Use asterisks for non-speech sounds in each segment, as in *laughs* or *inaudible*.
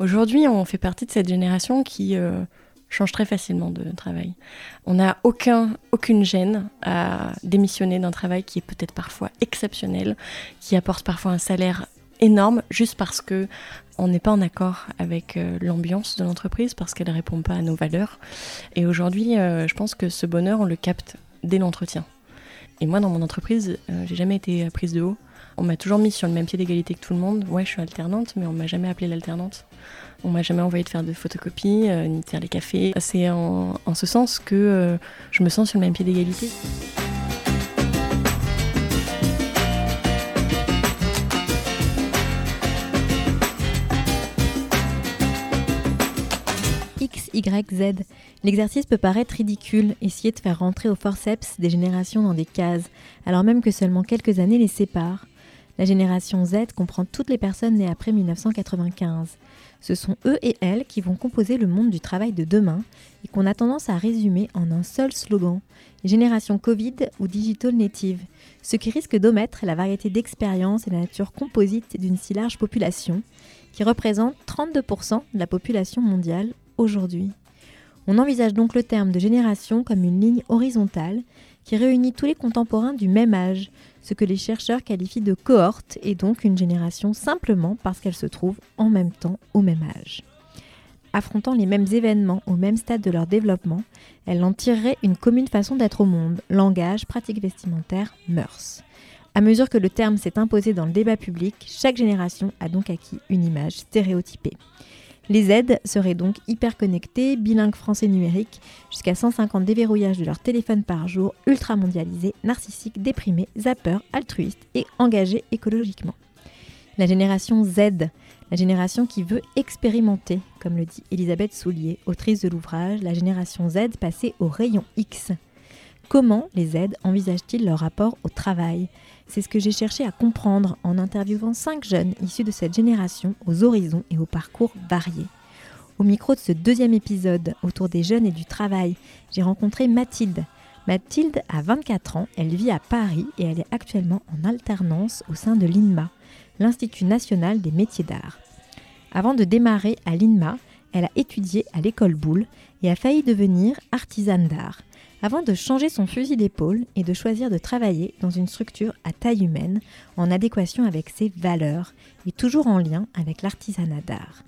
Aujourd'hui, on fait partie de cette génération qui euh, change très facilement de travail. On n'a aucun, aucune gêne à démissionner d'un travail qui est peut-être parfois exceptionnel, qui apporte parfois un salaire énorme, juste parce que on n'est pas en accord avec euh, l'ambiance de l'entreprise, parce qu'elle ne répond pas à nos valeurs. Et aujourd'hui, euh, je pense que ce bonheur, on le capte dès l'entretien. Et moi, dans mon entreprise, euh, j'ai jamais été prise de haut. On m'a toujours mis sur le même pied d'égalité que tout le monde. Ouais, je suis alternante, mais on m'a jamais appelée l'alternante. On m'a jamais envoyé de faire de photocopies, euh, ni de faire les cafés. C'est en, ce sens que euh, je me sens sur le même pied d'égalité. X, Y, Z. L'exercice peut paraître ridicule, essayer de faire rentrer au forceps des générations dans des cases, alors même que seulement quelques années les séparent. La génération Z comprend toutes les personnes nées après 1995. Ce sont eux et elles qui vont composer le monde du travail de demain et qu'on a tendance à résumer en un seul slogan, génération Covid ou digital native, ce qui risque d'omettre la variété d'expériences et la nature composite d'une si large population, qui représente 32% de la population mondiale aujourd'hui. On envisage donc le terme de génération comme une ligne horizontale qui réunit tous les contemporains du même âge, ce que les chercheurs qualifient de cohorte et donc une génération simplement parce qu'elle se trouve en même temps au même âge. Affrontant les mêmes événements au même stade de leur développement, elle en tirerait une commune façon d'être au monde, langage, pratiques vestimentaires, mœurs. À mesure que le terme s'est imposé dans le débat public, chaque génération a donc acquis une image stéréotypée. Les Z seraient donc hyper connectés, bilingues français numérique, jusqu'à 150 déverrouillages de leur téléphone par jour, ultra mondialisés, narcissiques, déprimés, zappeurs, altruistes et engagés écologiquement. La génération Z, la génération qui veut expérimenter, comme le dit Elisabeth Soulier, autrice de l'ouvrage La génération Z passée au rayon X. Comment les Z envisagent-ils leur rapport au travail? C'est ce que j'ai cherché à comprendre en interviewant cinq jeunes issus de cette génération aux horizons et aux parcours variés. Au micro de ce deuxième épisode autour des jeunes et du travail, j'ai rencontré Mathilde. Mathilde a 24 ans, elle vit à Paris et elle est actuellement en alternance au sein de l'INMA, l'Institut national des métiers d'art. Avant de démarrer à l'INMA, elle a étudié à l'école Boulle et a failli devenir artisane d'art avant de changer son fusil d'épaule et de choisir de travailler dans une structure à taille humaine en adéquation avec ses valeurs et toujours en lien avec l'artisanat d'art.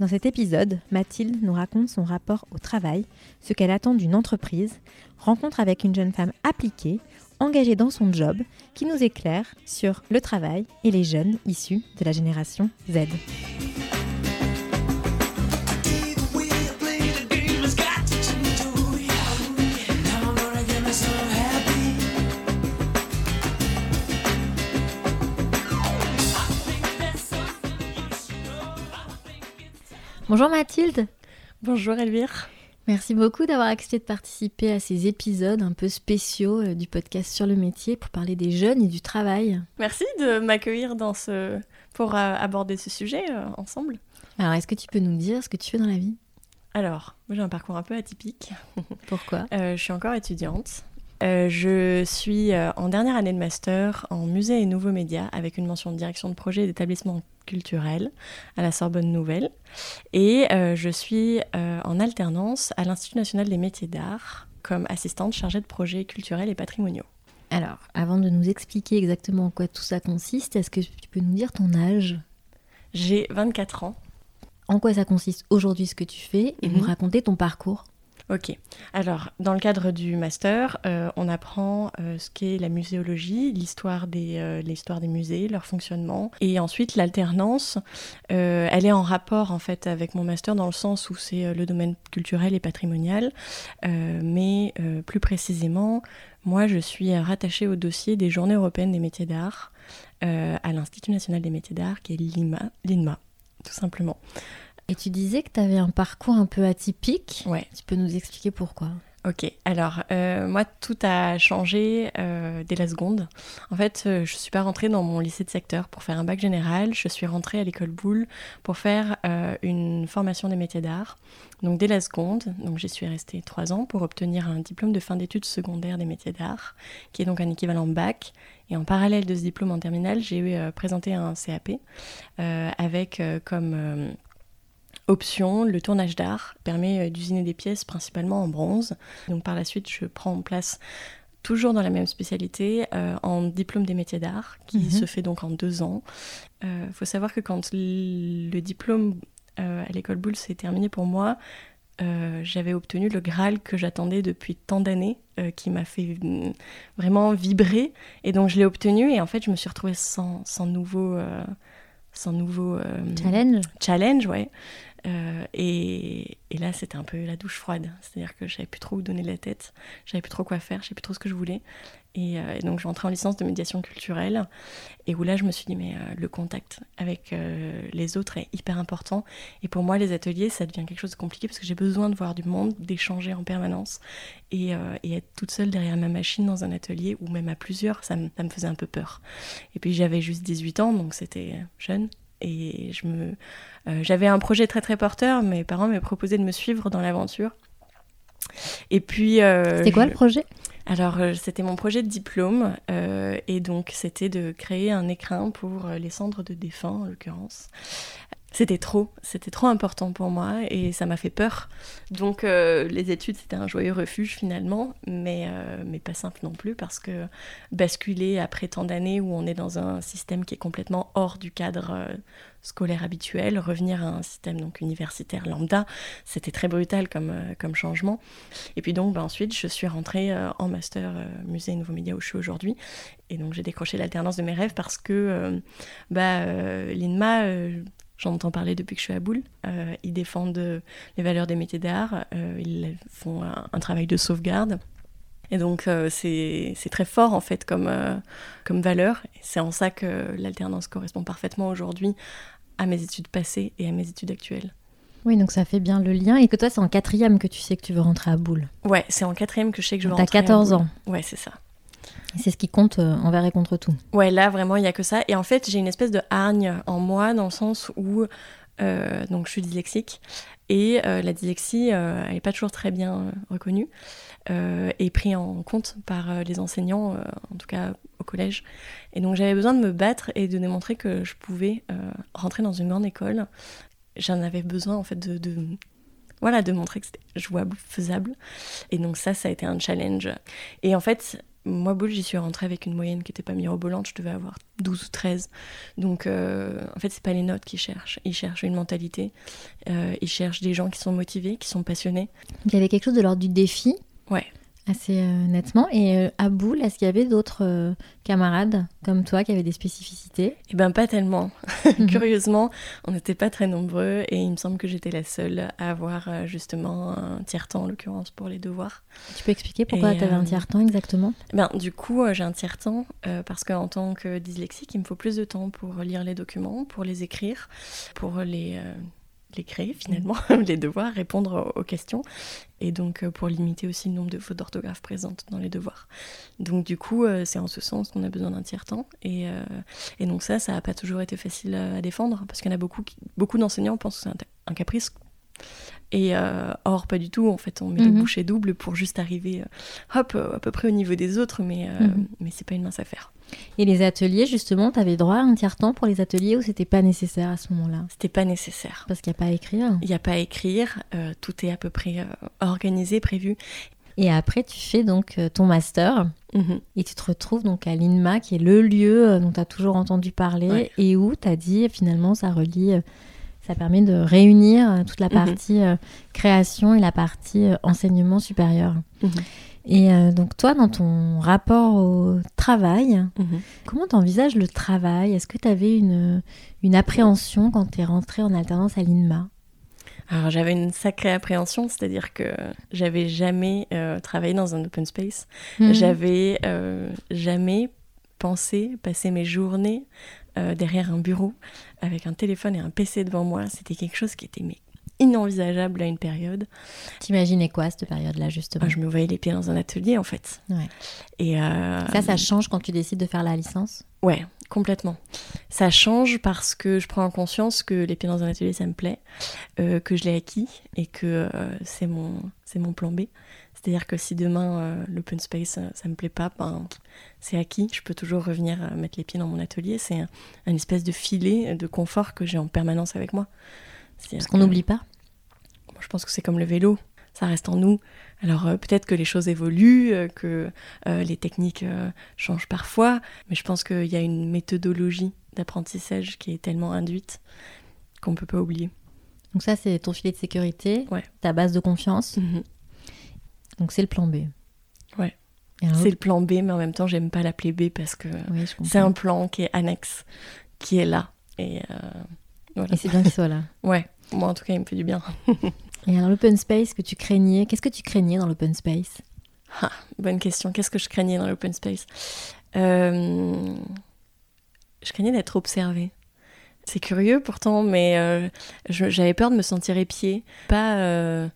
Dans cet épisode, Mathilde nous raconte son rapport au travail, ce qu'elle attend d'une entreprise, rencontre avec une jeune femme appliquée, engagée dans son job, qui nous éclaire sur le travail et les jeunes issus de la génération Z. Bonjour Mathilde. Bonjour Elvire. Merci beaucoup d'avoir accepté de participer à ces épisodes un peu spéciaux euh, du podcast sur le métier pour parler des jeunes et du travail. Merci de m'accueillir dans ce pour euh, aborder ce sujet euh, ensemble. Alors, est-ce que tu peux nous dire ce que tu fais dans la vie? Alors, moi j'ai un parcours un peu atypique. Pourquoi? Je suis encore étudiante. Euh, je suis euh, en dernière année de master en musée et nouveaux médias avec une mention de direction de projet et d'établissement culturel à la Sorbonne Nouvelle. Et euh, je suis en alternance à l'Institut national des métiers d'art comme assistante chargée de projets culturels et patrimoniaux. Alors, avant de nous expliquer exactement en quoi tout ça consiste, est-ce que tu peux nous dire ton âge? J'ai 24 ans. En quoi ça consiste aujourd'hui ce que tu fais et nous raconter ton parcours? Ok. Alors, dans le cadre du master, euh, on apprend euh, ce qu'est la muséologie, l'histoire des, euh, des musées, leur fonctionnement. Et ensuite, l'alternance, elle est en rapport en fait avec mon master dans le sens où c'est le domaine culturel et patrimonial. Mais plus précisément, moi, je suis rattachée au dossier des Journées européennes des métiers d'art à l'Institut national des métiers d'art, qui est l'INMA tout simplement. Et tu disais que tu avais un parcours un peu atypique. Ouais. Tu peux nous expliquer pourquoi? Ok, alors euh, moi tout a changé euh, dès la seconde. En fait, euh, je suis pas rentrée dans mon lycée de secteur pour faire un bac général. Je suis rentrée à l'école Boulle pour faire euh, une formation des métiers d'art. Donc dès la seconde, donc j'y suis restée trois ans pour obtenir un diplôme de fin d'études secondaires des métiers d'art, qui est donc un équivalent bac. Et en parallèle de ce diplôme en terminale, j'ai présenté un CAP avec comme option le tournage d'art, permet euh, d'usiner des pièces principalement en bronze. Donc par la suite, je prends en place toujours dans la même spécialité, euh, en diplôme des métiers d'art, qui Mhm. se fait donc en deux ans. Il faut savoir que quand le diplôme euh, à l'école Boulle s'est terminé pour moi, euh, j'avais obtenu le Graal que j'attendais depuis tant d'années, euh, qui m'a fait mm, vraiment vibrer. Et donc je l'ai obtenu, et en fait je me suis retrouvée sans, sans nouveau... euh, sans nouveau euh, Challenge challenge, ouais. Euh, et, là, c'était un peu la douche froide. C'est-à-dire que je savais plus trop où donner la tête, je savais plus trop quoi faire, je savais plus trop ce que je voulais. Et, euh, donc, je rentrais en licence de médiation culturelle. Et où là, je me suis dit, mais euh, le contact avec les autres est hyper important. Et pour moi, les ateliers, ça devient quelque chose de compliqué parce que j'ai besoin de voir du monde, d'échanger en permanence. Et, être toute seule derrière ma machine dans un atelier ou même à plusieurs, ça ça me faisait un peu peur. Et puis, j'avais juste 18 ans, donc c'était jeune. Et je me, euh, j'avais un projet très très porteur. Mes parents m'avaient proposé de me suivre dans l'aventure. Et puis. euh, C'était quoi je- le projet? Alors, euh, c'était mon projet de diplôme, et donc c'était de créer un écrin pour les cendres de défunts, en l'occurrence. C'était trop, c'était trop important pour moi, et ça m'a fait peur. Donc, euh, les études, c'était un joyeux refuge finalement, mais, euh, mais pas simple non plus, parce que basculer après tant d'années où on est dans un système qui est complètement hors du cadre euh, scolaire habituel, revenir à un système donc universitaire lambda, c'était très brutal comme, comme changement. Et puis donc, bah, ensuite, je suis rentrée en master musée nouveaux médias où je suis aujourd'hui. Et donc, j'ai décroché l'alternance de mes rêves parce que bah, l'INMA, j'en entends parler depuis que je suis à Boule. Euh, ils défendent euh, les valeurs des métiers d'art. euh, ils font un, un travail de sauvegarde. Et donc, c'est très fort, en fait, comme, comme valeur. C'est en ça que l'alternance correspond parfaitement aujourd'hui à mes études passées et à mes études actuelles. Oui, donc ça fait bien le lien. Et que toi, c'est en quatrième que tu sais que tu veux rentrer à Boule. Ouais, c'est en quatrième que je sais que je vais T'as rentrer à 14 Boule. ans. Ouais, c'est ça. C'est ce qui compte euh, envers et contre tout. Ouais, là vraiment, il n'y a que ça. Et en fait, j'ai une espèce de hargne en moi, dans le sens où euh, donc, je suis dyslexique. Et euh, la dyslexie, elle n'est pas toujours très bien reconnue et prise en compte par les enseignants, en tout cas au collège. Et donc, j'avais besoin de me battre et de démontrer que je pouvais rentrer dans une grande école. J'en avais besoin, en fait, de, de voilà, de montrer que c'était jouable, faisable. Et donc ça, ça a été un challenge. Et en fait, moi, Boule, j'y suis rentrée avec une moyenne qui n'était pas mirobolante, je devais avoir 12 ou 13. Donc, euh, en fait, c'est pas les notes qu'ils cherchent. Ils cherchent une mentalité. Euh, ils cherchent des gens qui sont motivés, qui sont passionnés. Il y avait quelque chose de l'ordre du défi. Ouais. Assez euh, nettement. Et euh, à Boule, est-ce qu'il y avait d'autres euh, camarades comme toi qui avaient des spécificités? Eh ben, pas tellement. *laughs* Curieusement, on n'était pas très nombreux et il me semble que j'étais la seule à avoir justement un tiers-temps, en l'occurrence, pour les devoirs. Tu peux expliquer pourquoi tu avais un tiers-temps exactement? Ben, du coup, j'ai un tiers-temps euh, parce qu'en tant que dyslexique, il me faut plus de temps pour lire les documents, pour les écrire, pour les, euh, les créer finalement, *laughs* les devoirs, répondre aux, questions, et donc euh, pour limiter aussi le nombre de fautes d'orthographe présentes dans les devoirs. Donc du coup, euh, c'est en ce sens qu'on a besoin d'un tiers-temps, et, euh, et donc ça, ça n'a pas toujours été facile à, défendre, parce qu'il y en a beaucoup, beaucoup d'enseignants pensent que c'est un, un caprice. Et euh, or, pas du tout. En fait, on met le Mhm. boucher double pour juste arriver, euh, hop, à peu près au niveau des autres, mais, euh, Mhm. mais c'est pas une mince affaire. Et les ateliers, justement, tu avais droit à un tiers-temps pour les ateliers ou c'était pas nécessaire à ce moment-là C'était pas nécessaire. Parce qu'il n'y a pas à écrire. Il n'y a pas à écrire, euh, tout est à peu près euh, organisé, prévu. Et après, tu fais donc euh, ton master Mhm. et tu te retrouves donc à l'INMA, qui est le lieu dont tu as toujours entendu parler Ouais. et où tu as dit finalement ça relie Ça permet de réunir toute la Mhm. partie création et la partie enseignement supérieur. Mhm. Et euh, donc toi, dans ton rapport au travail, Mhm. comment tu envisages le travail? Est-ce que tu avais une, une appréhension quand tu es rentrée en alternance à l'INMA? Alors j'avais une sacrée appréhension, c'est-à-dire que j'avais jamais euh, travaillé dans un open space. Mhm. J'avais euh, jamais pensé passer mes journées derrière un bureau avec un téléphone et un PC devant moi. C'était quelque chose qui était mais, inenvisageable à une période. T'imaginais quoi cette période-là, justement Moi, je me voyais les pieds dans un atelier en fait. Ouais. Et euh, Ça, ça change quand tu décides de faire la licence? Ouais, complètement. Ça change parce que je prends en conscience que les pieds dans un atelier, ça me plaît, euh, que je l'ai acquis et que euh, c'est mon, c'est mon plan B. C'est-à-dire que si demain l'open space, ça me plaît pas, ben, c'est acquis. Je peux toujours revenir mettre les pieds dans mon atelier. C'est un, un espèce de filet de confort que j'ai en permanence avec moi. Parce qu'on n'oublie pas. moi, je pense que c'est comme le vélo, ça reste en nous. Alors euh, peut-être que les choses évoluent, euh, que euh, les techniques changent parfois, mais je pense qu'il y a une méthodologie d'apprentissage qui est tellement induite qu'on ne peut pas oublier. Donc ça, c'est ton filet de sécurité, Ouais. ta base de confiance. Donc c'est le plan B. Ouais. C'est le plan B, mais en même temps, j'aime pas l'appeler B parce que Oui, c'est un plan qui est annexe, qui est là. Et voilà. Et c'est bien qu'il soit là. *laughs* Ouais, moi en tout cas, il me fait du bien. *laughs* Et alors l'open space que tu craignais, qu'est-ce que tu craignais dans l'open space? Ah, bonne question. Qu'est-ce que je craignais dans l'open space? Euh, Je craignais d'être observée. C'est curieux pourtant, mais euh, j'avais peur de me sentir épiée, pas, euh,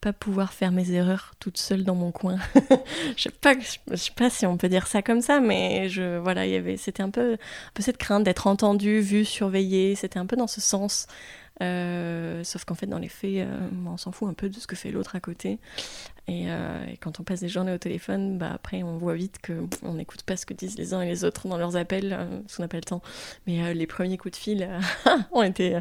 pas pouvoir faire mes erreurs toute seule dans mon coin. *laughs* je sais pas, je sais pas si on peut dire ça comme ça, mais je voilà, il y avait, c'était un peu, un peu cette crainte d'être entendue, vue, surveillée. C'était un peu dans ce sens. Euh, sauf qu'en fait, dans les faits, euh, on s'en fout un peu de ce que fait l'autre à côté. Et, euh, et quand on passe des journées au téléphone, bah après on voit vite que pff, on n'écoute pas ce que disent les uns et les autres dans leurs appels, parce qu'on n'a pas le temps. Mais les premiers coups de fil *laughs* ont, été,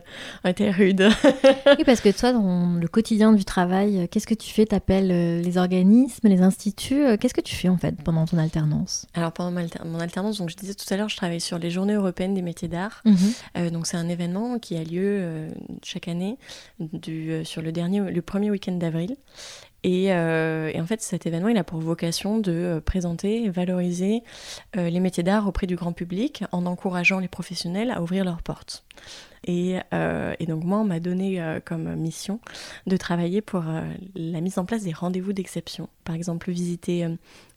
ont été rudes. *laughs* Oui, parce que toi, dans le quotidien du travail, qu'est-ce que tu fais? T'appelles euh, les organismes, les instituts Qu'est-ce que tu fais en fait pendant ton alternance? Alors pendant alter- mon alternance, donc je disais tout à l'heure, je travaille sur les Journées européennes des métiers d'art. Euh, donc c'est un événement qui a lieu chaque année euh, sur le dernier, le premier week-end d'avril. Et, euh, et en fait, cet événement, il a pour vocation de euh, présenter et valoriser les métiers d'art auprès du grand public en encourageant les professionnels à ouvrir leurs portes. Et, euh, et donc moi, on m'a donné euh, comme mission de travailler pour euh, la mise en place des rendez-vous d'exception. Par exemple, visiter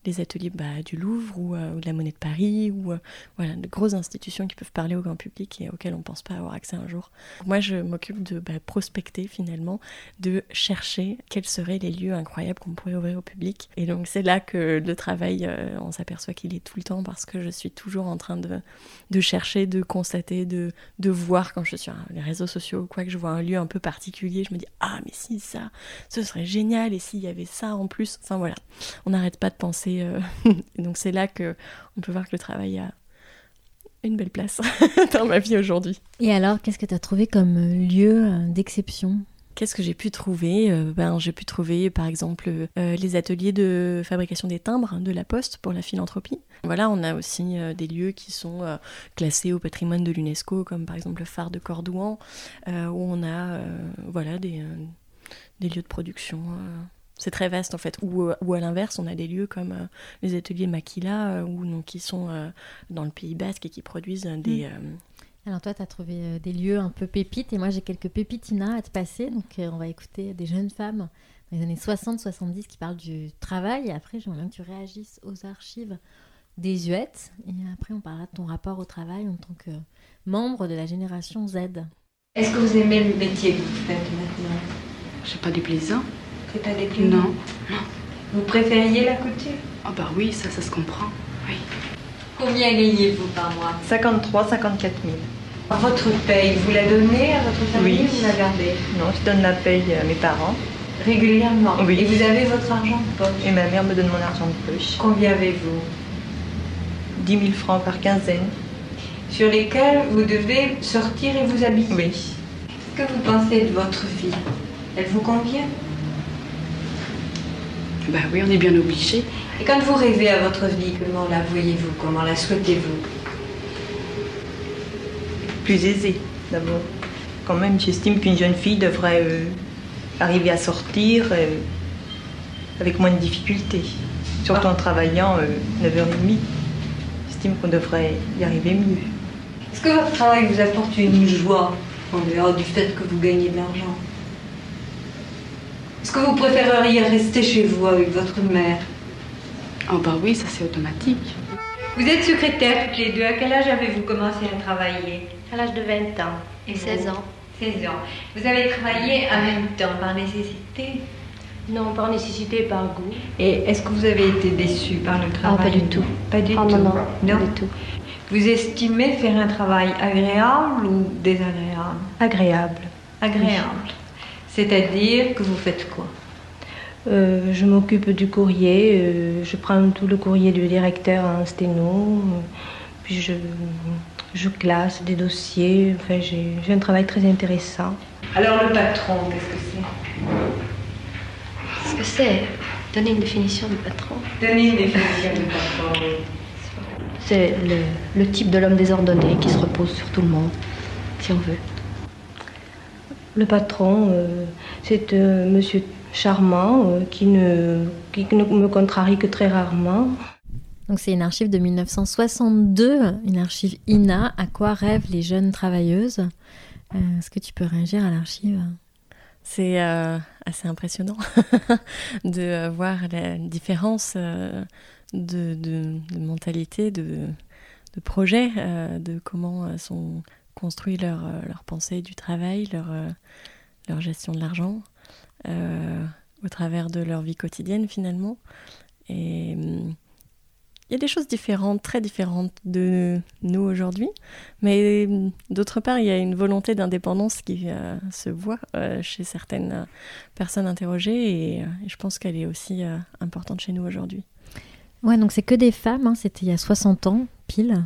les ateliers bah, du Louvre ou, de la Monnaie de Paris ou voilà, de grosses institutions qui peuvent parler au grand public et auxquelles on ne pense pas avoir accès un jour. Moi, je m'occupe de bah, prospecter finalement, de chercher quels seraient les lieux incroyables qu'on pourrait ouvrir au public. Et donc, c'est là que le travail, on s'aperçoit qu'il est tout le temps parce que je suis toujours en train de, de chercher, de constater, de, de voir quand je suis sur les réseaux sociaux ou quoi, que je vois un lieu un peu particulier, je me dis Ah, mais si, ça, ce serait génial, et s'il y avait ça en plus. Enfin voilà, on n'arrête pas de penser. euh, *laughs* donc, c'est là que on peut voir que le travail a une belle place *laughs* dans ma vie aujourd'hui. Et alors, qu'est-ce que tu as trouvé comme euh, lieu euh, d'exception? Qu'est-ce que j'ai pu trouver Euh, ben, J'ai pu trouver par exemple euh, les ateliers de fabrication des timbres de la Poste pour la philanthropie. Voilà, on a aussi euh, des lieux qui sont classés au patrimoine de l'UNESCO, comme par exemple le phare de Cordouan, où on a voilà, des, des lieux de production. c'est très vaste en fait. Ou, ou à l'inverse, on a des lieux comme euh, les ateliers Maquila, euh, où, donc, qui sont euh, dans le Pays Basque et qui produisent des, euh, Alors toi, tu as trouvé euh, des lieux un peu pépites et moi j'ai quelques pépitina à te passer. Donc euh, on va écouter des jeunes femmes dans les années 60-70 qui parlent du travail. Et après, j'aimerais bien que tu réagisses aux archives désuètes. Et après, on parlera de ton rapport au travail en tant que membre de la génération Z. Est-ce que vous aimez le métier que vous faites maintenant? C'est pas déplaisant C'est pas déplaisant Non. Vous préfériez la couture? Ah bah oui, ça, ça se comprend. Oui. Combien gagnez-vous par mois 53, 54 000. Votre paye, vous la donnez à votre famille Oui. ou vous la gardez Non, je donne la paye à mes parents Régulièrement Oui. Et vous avez votre argent de poche et ma mère me donne mon argent de poche. Combien avez-vous 10 000 francs par quinzaine. Sur lesquels vous devez sortir et vous habiller Oui. Qu'est-ce que vous pensez de votre fille? Elle vous convient? Bah oui, on est bien obligé. Et quand vous rêvez à votre vie, comment la voyez-vous? Comment la souhaitez-vous? Plus aisée d'abord. quand même, j'estime qu'une jeune fille devrait euh, arriver à sortir euh, avec moins de difficultés. Surtout en travaillant 9h30. J'estime qu'on devrait y arriver mieux. Est-ce que votre travail vous apporte une joie en dehors du fait que vous gagnez de l'argent? Est-ce que vous préféreriez rester chez vous avec votre mère Oh bah oui, ça c'est automatique. Vous êtes secrétaire toutes les deux. À quel âge avez-vous commencé à travailler À l'âge de 20 ans et 16 ans. 16 ans. Vous avez travaillé en même temps par nécessité Non, par nécessité, par goût. Et est-ce que vous avez été déçu par le travail Ah, pas du tout. Pas du Ah, tout. non, non, pas du tout. Vous estimez faire un travail agréable ou désagréable? Agréable. Agréable. C'est-à-dire que vous faites quoi Euh, je m'occupe du courrier, euh, je prends tout le courrier du directeur en sténo, puis je, je classe des dossiers, enfin j'ai un travail très intéressant. Alors le patron, qu'est-ce que c'est Ce que c'est Donner une définition du patron. Donnez une définition du patron. oui. C'est le, le type de l'homme désordonné qui se repose sur tout le monde, si on veut. Le patron, euh, c'est un monsieur charmant euh, qui, ne, qui ne me contrarie que très rarement. Donc c'est une archive de 1962, une archive INA, à quoi rêvent les jeunes travailleuses? Euh, Est-ce que tu peux réagir à l'archive? C'est euh, assez impressionnant *laughs* de euh, voir la différence euh, de, de- de mentalité, de, de projet, euh, de comment euh, sont construits leurs euh, leurs pensées du travail, leur, euh, leur gestion de l'argent, euh, au travers de leur vie quotidienne finalement. Et hum, il y a des choses différentes, très différentes de nous aujourd'hui, mais hum, d'autre part, il y a une volonté d'indépendance qui se voit chez certaines personnes interrogées et, je pense qu'elle est aussi importante chez nous aujourd'hui. Ouais, donc c'est que des femmes, hein, c'était il y a 60 ans, pile.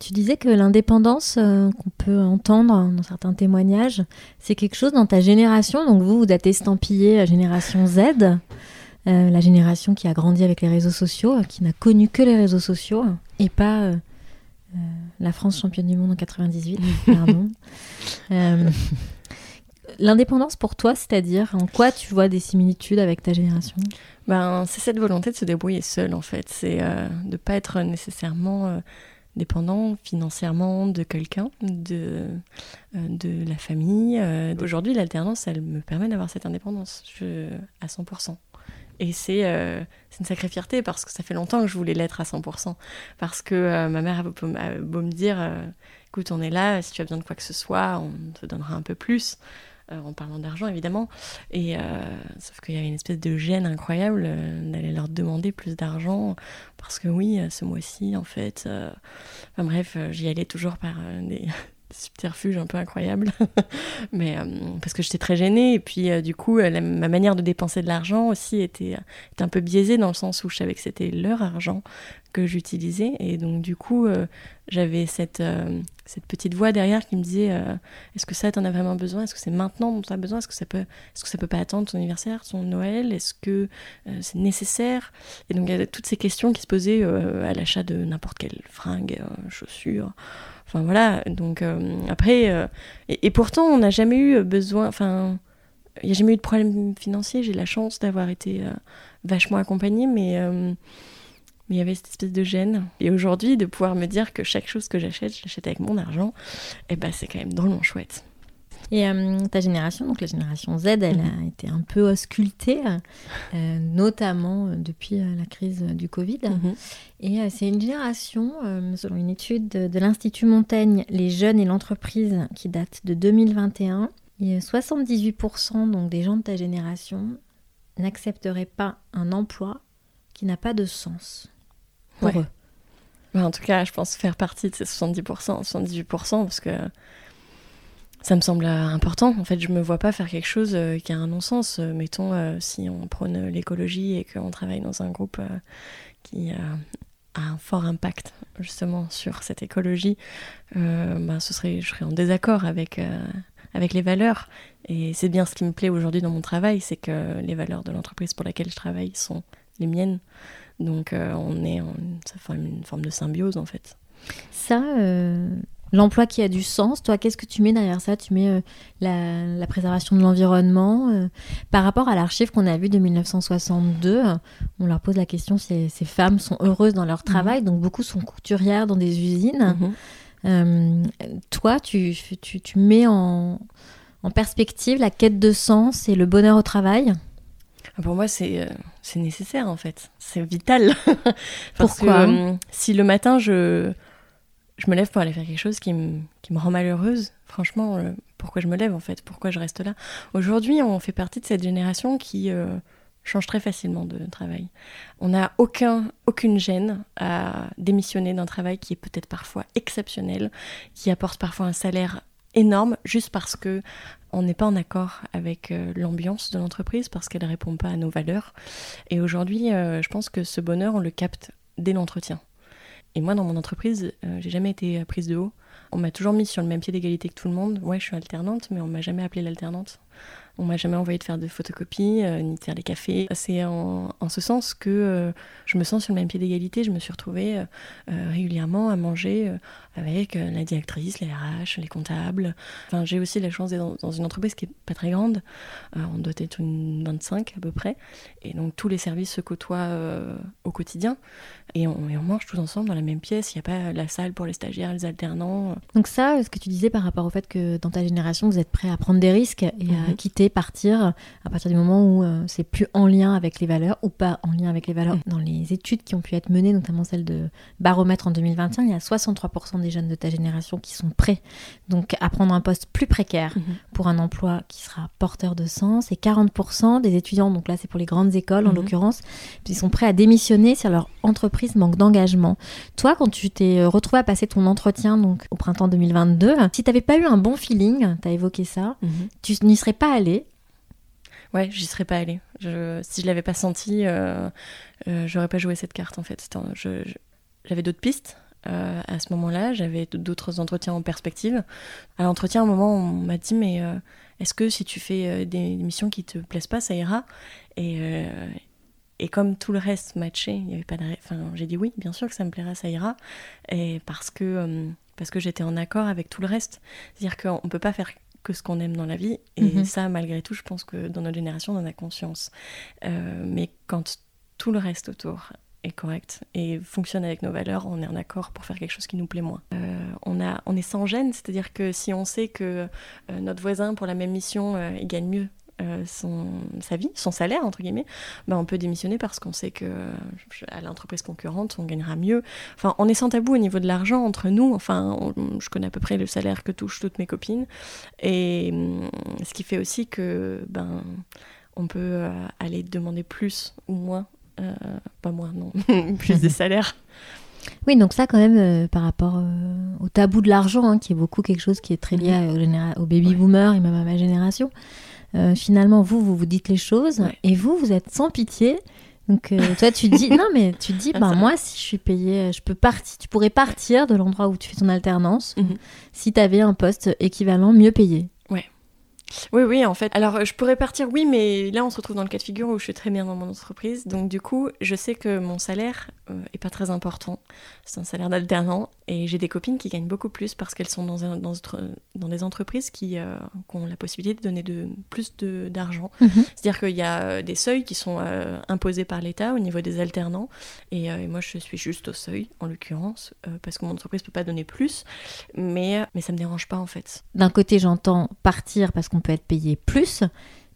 Tu disais que l'indépendance euh, qu'on peut entendre dans certains témoignages, c'est quelque chose dans ta génération. Donc vous, vous êtes estampillé génération Z, euh, la génération qui a grandi avec les réseaux sociaux, euh, qui n'a connu que les réseaux sociaux et pas euh, la France championne du monde en 98. *laughs* pardon. Euh, L'indépendance pour toi, c'est-à-dire en quoi tu vois des similitudes avec ta génération? Ben, c'est cette volonté de se débrouiller seul en fait, c'est de pas être nécessairement dépendant financièrement de quelqu'un, de, euh, la famille. euh. Aujourd'hui, l'alternance, elle me permet d'avoir cette indépendance à 100%. Et c'est euh, c'est une sacrée fierté parce que ça fait longtemps que je voulais l'être à 100%. Parce que ma mère a beau, me dire écoute, on est là, si tu as besoin de quoi que ce soit, on te donnera un peu plus. Euh, en parlant d'argent évidemment. Et euh, sauf qu'il y avait une espèce de gêne incroyable euh, d'aller leur demander plus d'argent parce que oui, ce mois-ci en fait. bref, j'y allais toujours par des, des subterfuges un peu incroyables, *laughs* mais euh, parce que j'étais très gênée. Et puis euh, du coup euh, ma manière de dépenser de l'argent aussi était, était un peu biaisée dans le sens où je savais que c'était leur argent que j'utilisais. Et donc du coup j'avais cette, cette petite voix derrière qui me disait est-ce que ça t'en as vraiment besoin? Est-ce que c'est maintenant dont tu as besoin? Est-ce que ça peut est-ce que ça peut pas attendre ton anniversaire ton Noël? Est-ce que c'est nécessaire? Et donc il y a toutes ces questions qui se posaient à l'achat de n'importe quelle fringue euh, chaussure enfin voilà donc euh, après euh, et, pourtant on n'a jamais eu besoin enfin il n'y a jamais eu de problème financier j'ai la chance d'avoir été euh, vachement accompagnée mais mais il y avait cette espèce de gêne. Et aujourd'hui, de pouvoir me dire que chaque chose que j'achète, je l'achète avec mon argent, et ben c'est quand même drôlement chouette. Et euh, ta génération, donc la génération Z, elle a été un peu auscultée, euh, notamment euh, depuis la crise du Covid. Et euh, c'est une génération, selon une étude de, de l'Institut Montaigne, les jeunes et l'entreprise, qui date de 2021. Et euh, 78% donc des gens de ta génération n'accepteraient pas un emploi qui n'a pas de sens pour Ouais. eux. Ouais, en tout cas, je pense faire partie de ces 70%, 78%, parce que ça me semble euh, important. En fait, je me vois pas faire quelque chose euh, qui a un non-sens. Euh, mettons, si on prône l'écologie et qu'on travaille dans un groupe qui a un fort impact justement sur cette écologie, ben, ce serait, je serais en désaccord avec, avec les valeurs. Et c'est bien ce qui me plaît aujourd'hui dans mon travail, c'est que les valeurs de l'entreprise pour laquelle je travaille sont les miennes. Donc on est en, ça forme une forme de symbiose en fait. Ça, l'emploi qui a du sens. Toi, qu'est-ce que tu mets derrière ça? Tu mets euh, la, la, préservation de l'environnement. Euh, par rapport à l'archive qu'on a vu de 1962, on leur pose la question si ces femmes sont heureuses dans leur travail. Mhm. Donc beaucoup sont couturières dans des usines. Mhm. Euh, toi, tu, tu, tu mets en, en, perspective la quête de sens et le bonheur au travail? Pour moi, c'est c'est nécessaire en fait. C'est vital. *laughs* Pourquoi? Si le matin, je je me lève pour aller faire quelque chose qui me, qui me rend malheureuse. Franchement, euh, pourquoi je me lève en fait? Pourquoi je reste là? Aujourd'hui, on fait partie de cette génération qui euh, change très facilement de travail. On n'a aucun, aucune gêne à démissionner d'un travail qui est peut-être parfois exceptionnel, qui apporte parfois un salaire énorme juste parce que on n'est pas en accord avec euh, l'ambiance de l'entreprise parce qu'elle ne répond pas à nos valeurs. Et aujourd'hui, je pense que ce bonheur, on le capte dès l'entretien. Et moi, dans mon entreprise, euh, j'ai jamais été prise de haut. On m'a toujours mis sur le même pied d'égalité que tout le monde. Ouais, je suis alternante, mais on m'a jamais appelée l'alternante. On m'a jamais envoyé de faire de photocopies, euh, ni de faire des cafés. C'est en, ce sens que euh, je me sens sur le même pied d'égalité. Je me suis retrouvée euh, régulièrement à manger avec la directrice, les RH, les comptables. Enfin, j'ai aussi la chance d'être dans, une entreprise qui est pas très grande. on doit être une 25 à peu près. Et donc tous les services se côtoient au quotidien. Et on, on, mange tous ensemble dans la même pièce. Il n'y a pas la salle pour les stagiaires, les alternants. Donc ça, ce que tu disais par rapport au fait que dans ta génération, vous êtes prêt à prendre des risques et à mhm. quitter partir à partir du moment où euh, c'est plus en lien avec les valeurs ou pas en lien avec les valeurs. Mm. Dans les études qui ont pu être menées, notamment celle de Baromètre en 2021, il y a 63% des jeunes de ta génération qui sont prêts donc à prendre un poste plus précaire mm-hmm. pour un emploi qui sera porteur de sens et 40% des étudiants, donc là c'est pour les grandes écoles en mm-hmm. l'occurrence, ils sont prêts à démissionner si leur entreprise manque d'engagement. Toi, quand tu t'es euh, retrouvé à passer ton entretien donc au printemps 2022, si tu n'avais pas eu un bon feeling, tu as évoqué ça, mm-hmm. tu n'y serais pas allé? Ouais, j'y serais pas allée. Je, si je l'avais pas senti, euh, euh, j'aurais pas joué cette carte en fait. J'avais d'autres pistes euh, à ce moment-là, j'avais d'autres entretiens en perspective. À l'entretien, à un moment, on m'a dit Mais est-ce que si tu fais des missions qui te plaisent pas, ça ira? Et, et comme tout le reste matchait, il y avait pas de. Enfin, j'ai dit oui, bien sûr que ça me plaira, ça ira. Et parce que, parce que j'étais en accord avec tout le reste. C'est-à-dire qu'on peut pas faire que ce qu'on aime dans la vie. Et mhm. ça, malgré tout, je pense que dans notre génération, on en a conscience. Euh, mais quand tout le reste autour est correct et fonctionne avec nos valeurs, on est en accord pour faire quelque chose qui nous plaît moins. Euh, on, a, on est sans gêne, c'est-à-dire que si on sait que euh, notre voisin, pour la même mission, il gagne mieux euh, son, sa vie, son salaire, entre guillemets, ben on peut démissionner parce qu'on sait que à l'entreprise concurrente, on gagnera mieux. Enfin, on est sans tabou au niveau de l'argent entre nous. Enfin, je connais à peu près le salaire que touchent toutes mes copines. Et hum, ce qui fait aussi que, ben, on peut euh, aller demander plus ou moins. Euh, pas moins, non, *laughs* plus des salaires. Oui, donc ça quand même par rapport au tabou de l'argent, hein, qui est beaucoup quelque chose qui est très lié mmh. au, baby boomer et même à ma génération. Euh, finalement, vous, vous vous dites les choses et vous, vous êtes sans pitié. Donc, euh, toi, tu dis, *laughs* non, mais tu dis, ben, moi, si je suis payé, je peux partir, tu pourrais partir de l'endroit où tu fais ton alternance mhm. si tu avais un poste équivalent mieux payé. Oui, oui, en fait. Alors, je pourrais partir, oui, mais là, on se retrouve dans le cas de figure où je suis très bien dans mon entreprise. Donc, du coup, je sais que mon salaire euh, est pas très important. C'est un salaire d'alternant. Et j'ai des copines qui gagnent beaucoup plus parce qu'elles sont dans, dans, dans, des entreprises qui, euh, qui, ont la possibilité de donner de, plus d'argent. Mhm. C'est-à-dire qu'il y a euh, des seuils qui sont imposés par l'État au niveau des alternants. Et, moi, je suis juste au seuil, en l'occurrence, parce que mon entreprise peut pas donner plus. Mais, mais ça me dérange pas, en fait. D'un côté, j'entends partir parce qu'on peut être payé plus,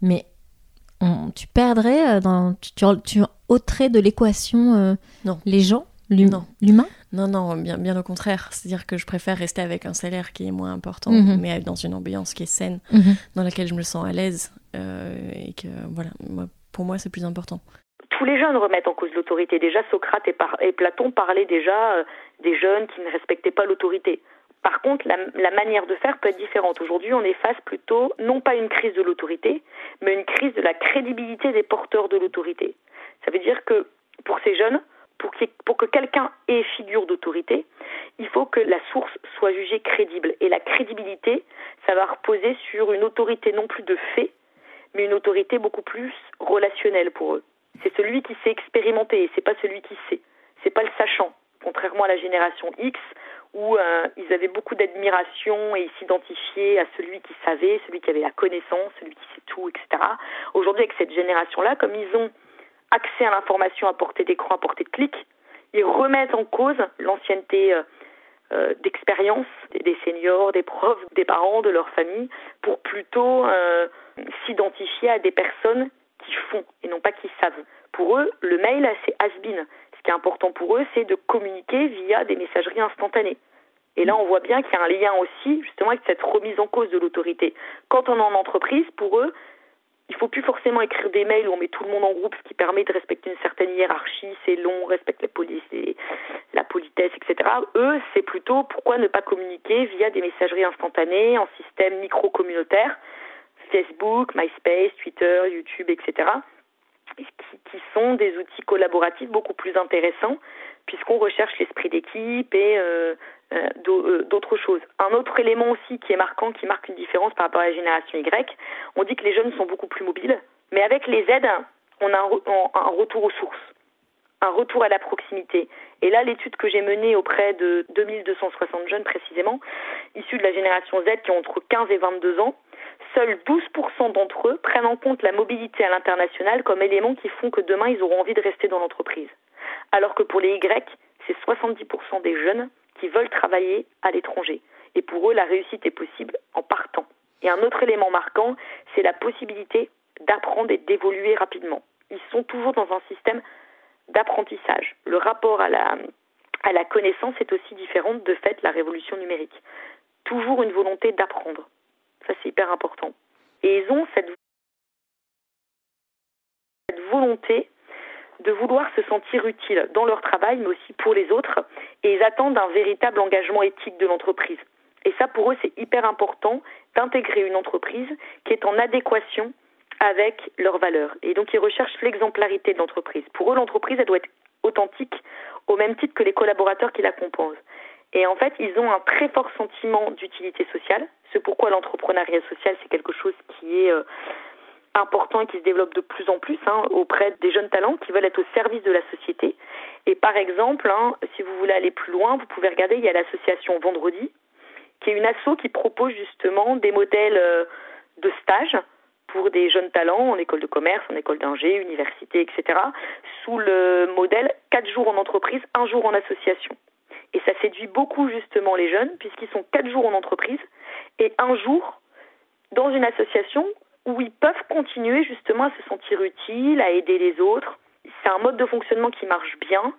mais tu perdrais, euh, dans, tu, tu, ôterais de l'équation euh, les gens, l'humain? Non, non, bien, bien au contraire. C'est-à-dire que je préfère rester avec un salaire qui est moins important, mhm. mais dans une ambiance qui est saine, mhm. dans laquelle je me sens à l'aise. Euh, et que, voilà, pour moi, c'est plus important. Tous les jeunes remettent en cause l'autorité. Déjà, Socrate et, et Platon parlaient déjà des jeunes qui ne respectaient pas l'autorité. Par contre, la, manière de faire peut être différente. Aujourd'hui, on est face plutôt, non pas une crise de l'autorité, mais une crise de la crédibilité des porteurs de l'autorité. Ça veut dire que pour ces jeunes, pour, que quelqu'un ait figure d'autorité, il faut que la source soit jugée crédible. Et la crédibilité, ça va reposer sur une autorité non plus de fait, mais une autorité beaucoup plus relationnelle pour eux. C'est celui qui sait expérimenter, c'est pas celui qui sait. C'est pas le sachant. Contrairement à la génération X, où euh, ils avaient beaucoup d'admiration et ils s'identifiaient à celui qui savait, celui qui avait la connaissance, celui qui sait tout, etc. Aujourd'hui, avec cette génération-là, comme ils ont accès à l'information à portée d'écran, à portée de clic, ils remettent en cause l'ancienneté euh, euh, d'expérience des seniors, des profs, des parents, de leur famille, pour plutôt euh, s'identifier à des personnes qui font et non pas qui savent. Pour eux, le mail, c'est has-been. Ce qui est important pour eux, c'est de communiquer via des messageries instantanées. Et là, on voit bien qu'il y a un lien aussi, justement, avec cette remise en cause de l'autorité. Quand on est en entreprise, pour eux, il faut plus forcément écrire des mails où on met tout le monde en groupe, ce qui permet de respecter une certaine hiérarchie, c'est long, on respecte la police, la politesse, etc. Eux, c'est plutôt pourquoi ne pas communiquer via des messageries instantanées en système micro-communautaire, Facebook, MySpace, Twitter, YouTube, etc qui, sont des outils collaboratifs beaucoup plus intéressants puisqu'on recherche l'esprit d'équipe et euh, euh, euh, d'autres choses. Un autre élément aussi qui est marquant, qui marque une différence par rapport à la génération Y, on dit que les jeunes sont beaucoup plus mobiles, mais avec les aides, on a un, retour aux sources un retour à la proximité. Et là, l'étude que j'ai menée auprès de 2260 jeunes précisément, issus de la génération Z qui ont entre 15 et 22 ans, seuls 12% d'entre eux prennent en compte la mobilité à l'international comme élément qui font que demain ils auront envie de rester dans l'entreprise. Alors que pour les Y, c'est 70% des jeunes qui veulent travailler à l'étranger. Et pour eux, la réussite est possible en partant. Et un autre élément marquant, c'est la possibilité d'apprendre et d'évoluer rapidement. Ils sont toujours dans un système d'apprentissage. Le rapport à la, connaissance est aussi différent de fait la révolution numérique. Toujours une volonté d'apprendre. Ça, c'est hyper important. Et ils ont cette, volonté de vouloir se sentir utile dans leur travail, mais aussi pour les autres. Et ils attendent un véritable engagement éthique de l'entreprise. Et ça, pour eux, c'est hyper important d'intégrer une entreprise qui est en adéquation avec leurs valeurs. Et donc, ils recherchent l'exemplarité de l'entreprise. Pour eux, l'entreprise, elle doit être authentique au même titre que les collaborateurs qui la composent. Et en fait, ils ont un très fort sentiment d'utilité sociale. C'est pourquoi l'entrepreneuriat social, c'est quelque chose qui est euh, important et qui se développe de plus en plus hein, auprès des jeunes talents qui veulent être au service de la société. Et par exemple, hein, si vous voulez aller plus loin, vous pouvez regarder, il y a l'association Vendredi, qui est une asso qui propose justement des modèles euh, de stage pour des jeunes talents en école de commerce, en école d'ingé, université, etc., sous le modèle 4 jours en entreprise, 1 jour en association. Et ça séduit beaucoup justement les jeunes, puisqu'ils sont 4 jours en entreprise et un jour dans une association où ils peuvent continuer justement à se sentir utiles, à aider les autres. C'est un mode de fonctionnement qui marche bien,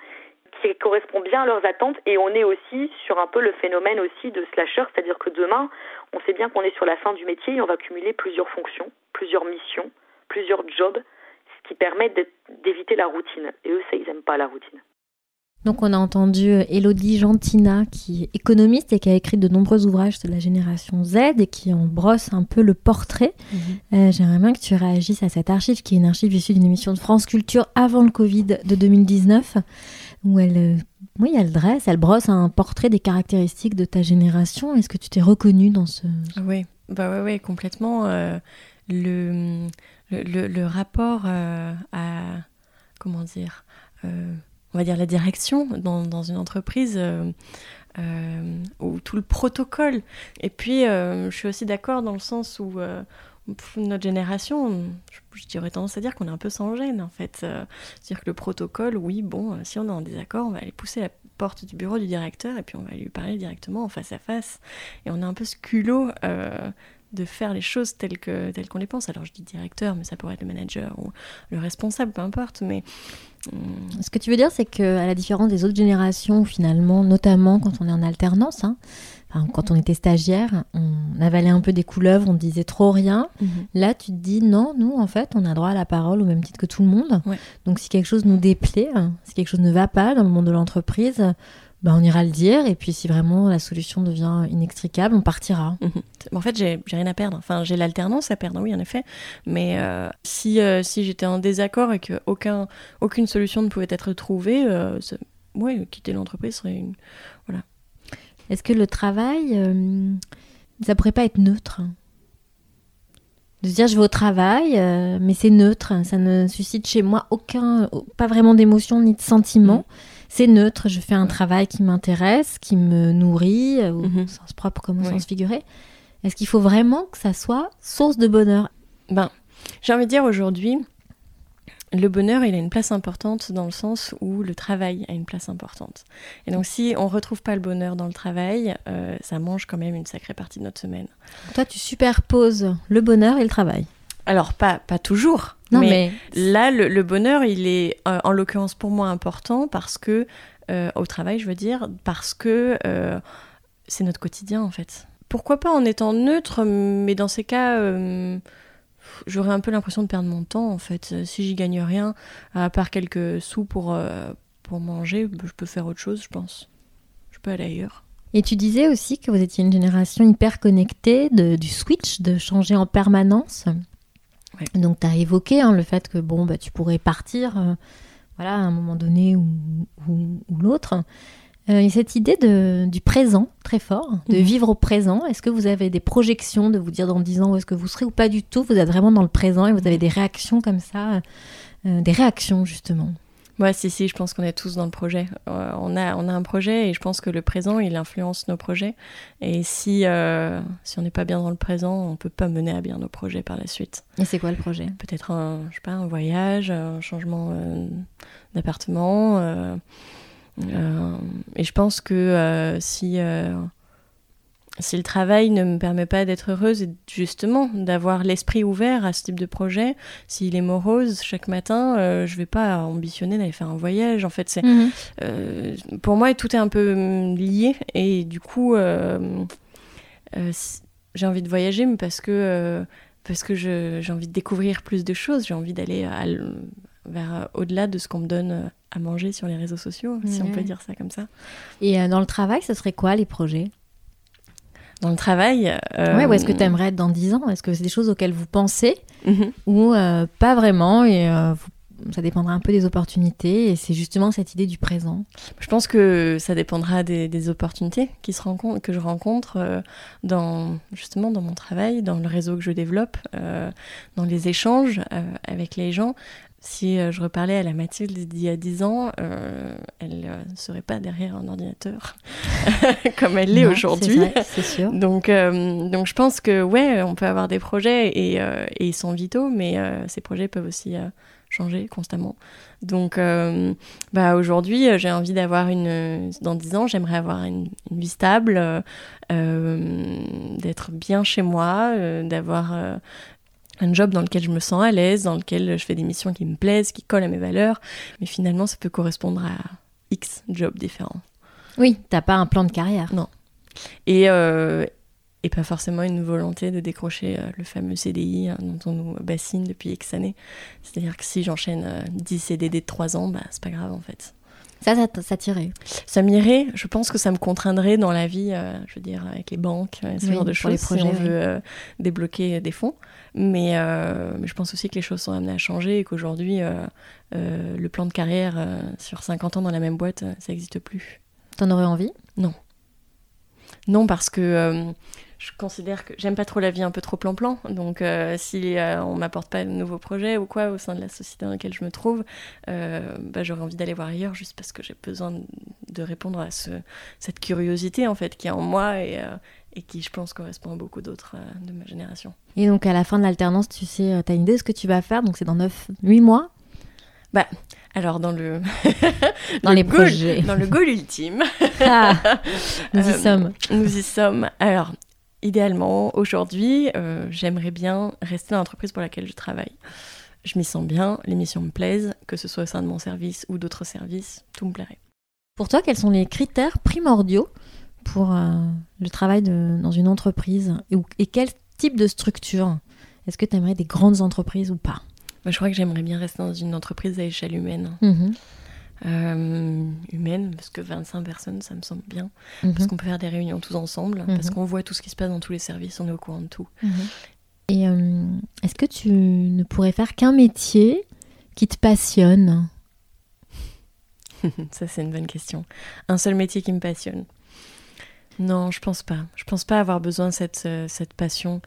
qui correspond bien à leurs attentes et on est aussi sur un peu le phénomène aussi de slasher, c'est-à-dire que demain, on sait bien qu'on est sur la fin du métier et on va cumuler plusieurs fonctions, plusieurs missions, plusieurs jobs, ce qui permet d'éviter la routine. Et eux, ça, ils n'aiment pas la routine. Donc on a entendu Elodie Gentina qui est économiste et qui a écrit de nombreux ouvrages de la génération Z et qui en brosse un peu le portrait. Mhm. Euh, j'aimerais bien que tu réagisses à cette archive qui est une archive issue d'une émission de France Culture avant le Covid de 2019 où elle, euh, oui, elle dresse, elle brosse un portrait des caractéristiques de ta génération. Est-ce que tu t'es reconnue dans ce... Oui, bah ouais, complètement. Euh, le, le, le, rapport à... Comment dire on va dire, la direction dans, dans une entreprise. Euh, euh, ou tout le protocole. Et puis, euh, je suis aussi d'accord dans le sens où notre génération, je, dirais tendance à dire qu'on est un peu sans gêne en fait. C'est-à-dire que le protocole, oui, bon, si on est en désaccord, on va aller pousser la porte du bureau du directeur et puis on va lui parler directement en face à face. Et on a un peu ce culot de faire les choses telles que telles qu'on les pense. Alors je dis directeur, mais ça pourrait être le manager ou le responsable, peu importe. Mais hum, ce que tu veux dire, c'est que à la différence des autres générations, finalement, notamment quand on est en alternance, hein, quand on était stagiaire, on avalait un peu des couleuvres, on disait trop rien. Mhm. Là, tu te dis non, nous, en fait, on a droit à la parole au même titre que tout le monde. Donc si quelque chose nous déplaît, hein, si quelque chose ne va pas dans le monde de l'entreprise, bah, on ira le dire. Et puis, si vraiment la solution devient inextricable, on partira. Mhm. En fait, j'ai rien à perdre. Enfin, j'ai l'alternance à perdre, oui, en effet. Mais euh, si, euh, si j'étais en désaccord et qu'aucune aucune solution ne pouvait être trouvée, euh, ouais, quitter l'entreprise serait une. Voilà. Est-ce que le travail, ça pourrait pas être neutre? De se dire je vais au travail, mais c'est neutre, ça ne suscite chez moi aucun, pas vraiment d'émotion ni de sentiment. C'est neutre, je fais un travail qui m'intéresse, qui me nourrit, euh, au Mhm. sens propre comme au Oui. sens figuré. Est-ce qu'il faut vraiment que ça soit source de bonheur? Ben, j'ai envie de dire aujourd'hui, le bonheur, il a une place importante dans le sens où le travail a une place importante. Et donc, si on retrouve pas le bonheur dans le travail, euh, ça mange quand même une sacrée partie de notre semaine. Toi, tu superposes le bonheur et le travail. Alors, pas, pas toujours. Non, mais, mais, là, le, le bonheur, il est euh, en l'occurrence pour moi important parce que, euh, au travail, je veux dire, parce que euh, c'est notre quotidien en fait. Pourquoi pas en étant neutre, mais dans ces cas, j'aurais un peu l'impression de perdre mon temps en fait. Si j'y gagne rien, à part quelques sous pour, euh, pour manger, bah, je peux faire autre chose, je pense. Je peux aller ailleurs. Et tu disais aussi que vous étiez une génération hyper connectée, de- du switch, de changer en permanence. Ouais. Donc tu as évoqué hein, le fait que bon, bah, tu pourrais partir euh, voilà, à un moment donné ou, ou- ou l'autre. Euh, et cette idée de, du présent, très fort, de Mhm. vivre au présent, est-ce que vous avez des projections de vous dire dans 10 ans où est-ce que vous serez ou pas du tout? Vous êtes vraiment dans le présent et vous avez des réactions comme ça, euh, des réactions justement. Ouais, si, si, je pense qu'on est tous dans le projet. Euh, on, a, on a un projet et je pense que le présent, il influence nos projets. Et si, euh, si on n'est pas bien dans le présent, on peut pas mener à bien nos projets par la suite. Et c'est quoi le projet? Peut-être un, je sais pas, un voyage, un changement euh, d'appartement. et je pense que si, si le travail ne me permet pas d'être heureuse et justement d'avoir l'esprit ouvert à ce type de projet, s'il est morose chaque matin, euh, je vais pas ambitionner d'aller faire un voyage. En fait, c'est Mhm. euh, pour moi, tout est un peu hum, lié et du coup, euh, euh, j'ai envie de voyager, mais parce que, parce que j'ai envie de découvrir plus de choses, j'ai envie d'aller vers au-delà de ce qu'on me donne à manger sur les réseaux sociaux, si on peut dire ça comme ça. Et dans le travail, ce serait quoi les projets? Dans le travail. euh, Ouais, où est-ce que tu aimerais être dans 10 ans? Est-ce que c'est des choses auxquelles vous pensez? Mhm. ou euh, pas vraiment et euh, ça dépendra un peu des opportunités et c'est justement cette idée du présent. Je pense que ça dépendra des, des opportunités qui se rencontrent, que je rencontre euh, dans, justement dans mon travail, dans le réseau que je développe, dans les échanges avec les gens. Si euh, je reparlais à la Mathilde d'il y a 10 ans, euh, elle ne serait pas derrière un ordinateur *laughs* comme elle l'est aujourd'hui. c'est sûr. Donc, euh, donc je pense que ouais, on peut avoir des projets et, euh, et ils sont vitaux, mais euh, ces projets peuvent aussi euh, changer constamment. Donc euh, bah, aujourd'hui, euh, j'ai envie d'avoir une... Dans 10 ans, j'aimerais avoir une, une vie stable, euh, euh, d'être bien chez moi, euh, d'avoir... euh, un job dans lequel je me sens à l'aise, dans lequel je fais des missions qui me plaisent, qui collent à mes valeurs, mais finalement ça peut correspondre à X jobs différents. Oui, t'as pas un plan de carrière. Et, euh, et pas forcément une volonté de décrocher euh, le fameux CDI hein, dont on nous bassine depuis X années. C'est-à-dire que si j'enchaîne euh, 10 CDD de 3 ans, bah, c'est pas grave en fait. Ça, ça, t'irait. Ça m'irait, je pense que ça me contraindrait dans la vie, euh, je veux dire, avec les banques, euh, ce Oui, genre de choses, projets, si on oui. veut euh, débloquer des fonds. Mais, euh, mais je pense aussi que les choses sont amenées à changer et qu'aujourd'hui, le plan de carrière sur 50 ans dans la même boîte, ça n'existe plus. T'en aurais envie? Non, parce que je considère que j'aime pas trop la vie un peu trop plan-plan. Donc, euh, si euh, on m'apporte pas de nouveaux projets ou quoi au sein de la société dans laquelle je me trouve, euh, bah, j'aurais envie d'aller voir ailleurs juste parce que j'ai besoin de, répondre à ce, cette curiosité en fait qui est en moi et, euh, et qui, je pense, correspond à beaucoup d'autres euh, de ma génération. Et donc à la fin de l'alternance, tu sais, euh, t'as une idée de ce que tu vas faire, donc c'est dans 9, 8 mois? Alors, dans le, *laughs* dans le les goal- projets. dans le goal ultime, Ah, nous y *laughs* sommes. Nous y sommes. Alors, idéalement, aujourd'hui, euh, j'aimerais bien rester dans l'entreprise pour laquelle je travaille. Je m'y sens bien, les missions me plaisent, que ce soit au sein de mon service ou d'autres services, tout me plairait. Pour toi, quels sont les critères primordiaux pour euh, le travail de- dans une entreprise et, quel type de structure? Est-ce que tu aimerais des grandes entreprises ou pas? Moi, je crois que j'aimerais bien rester dans une entreprise à échelle humaine. Mhm, Euh, humaine, parce que 25 personnes, ça me semble bien. mhm, Parce qu'on peut faire des réunions tous ensemble, parce Mhm. qu'on voit tout ce qui se passe dans tous les services, on est au courant de tout. mhm. Et euh, est-ce que tu ne pourrais faire qu'un métier qui te passionne? *laughs* Ça, c'est une bonne question. Un seul métier qui me passionne? Non, je pense pas. Je pense pas avoir besoin de cette, euh, cette passion.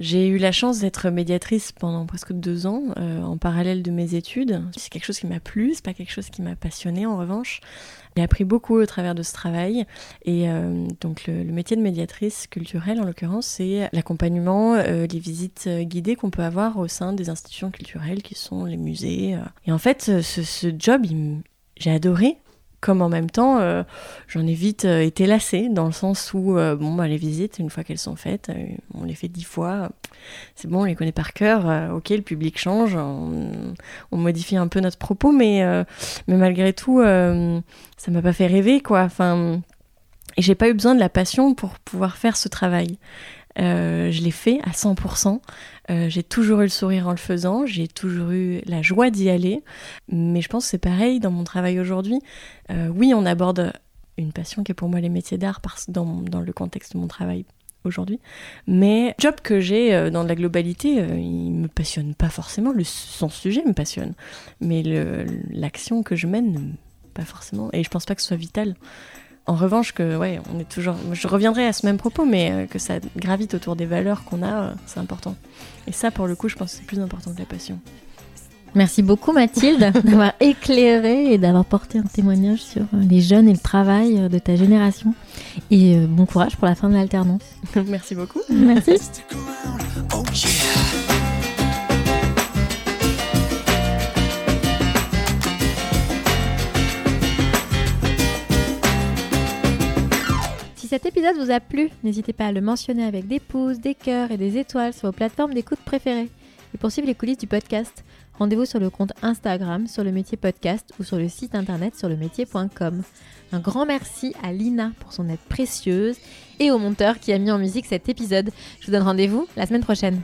J'ai eu la chance d'être médiatrice pendant presque deux ans euh, en parallèle de mes études. C'est quelque chose qui m'a plu, c'est pas quelque chose qui m'a passionné en revanche. J'ai appris beaucoup au travers de ce travail et euh, donc le, métier de médiatrice culturelle en l'occurrence c'est l'accompagnement, euh, les visites guidées qu'on peut avoir au sein des institutions culturelles qui sont les musées. Et en fait ce, ce job j'ai adoré comme en même temps, euh, j'en ai vite euh, été lassée, dans le sens où, euh, bon, bah, les visites, une fois qu'elles sont faites, on les fait dix fois, c'est bon, on les connaît par cœur, ok, le public change, on, modifie un peu notre propos, mais, mais malgré tout, ça m'a pas fait rêver, quoi. Enfin, et j'ai pas eu besoin de la passion pour pouvoir faire ce travail. Euh, je l'ai fait à 100%. Euh, j'ai toujours eu le sourire en le faisant, j'ai toujours eu la joie d'y aller. Mais je pense que c'est pareil dans mon travail aujourd'hui. Euh, oui, on aborde une passion qui est pour moi les métiers d'art dans, dans le contexte de mon travail aujourd'hui. Mais job que j'ai dans la globalité, il me passionne pas forcément. Le, son sujet me passionne. Mais l'action que je mène, pas forcément. Et je pense pas que ce soit vital. En revanche, que ouais, on est toujours. Je reviendrai à ce même propos, mais euh, que ça gravite autour des valeurs qu'on a, euh, c'est important. Et ça, pour le coup, je pense que c'est plus important que la passion. Merci beaucoup Mathilde *laughs* d'avoir éclairé et d'avoir porté un témoignage sur euh, les jeunes et le travail de ta génération. Et bon courage pour la fin de l'alternance. *laughs* Merci beaucoup. Merci. Cet épisode vous a plu, n'hésitez pas à le mentionner avec des pouces, des cœurs et des étoiles sur vos plateformes d'écoute préférées. Et pour suivre les coulisses du podcast, rendez-vous sur le compte Instagram sur le métier podcast ou sur le site internet sur le métier.com. Un grand merci à Lina pour son aide précieuse et au monteur qui a mis en musique cet épisode. Je vous donne rendez-vous la semaine prochaine.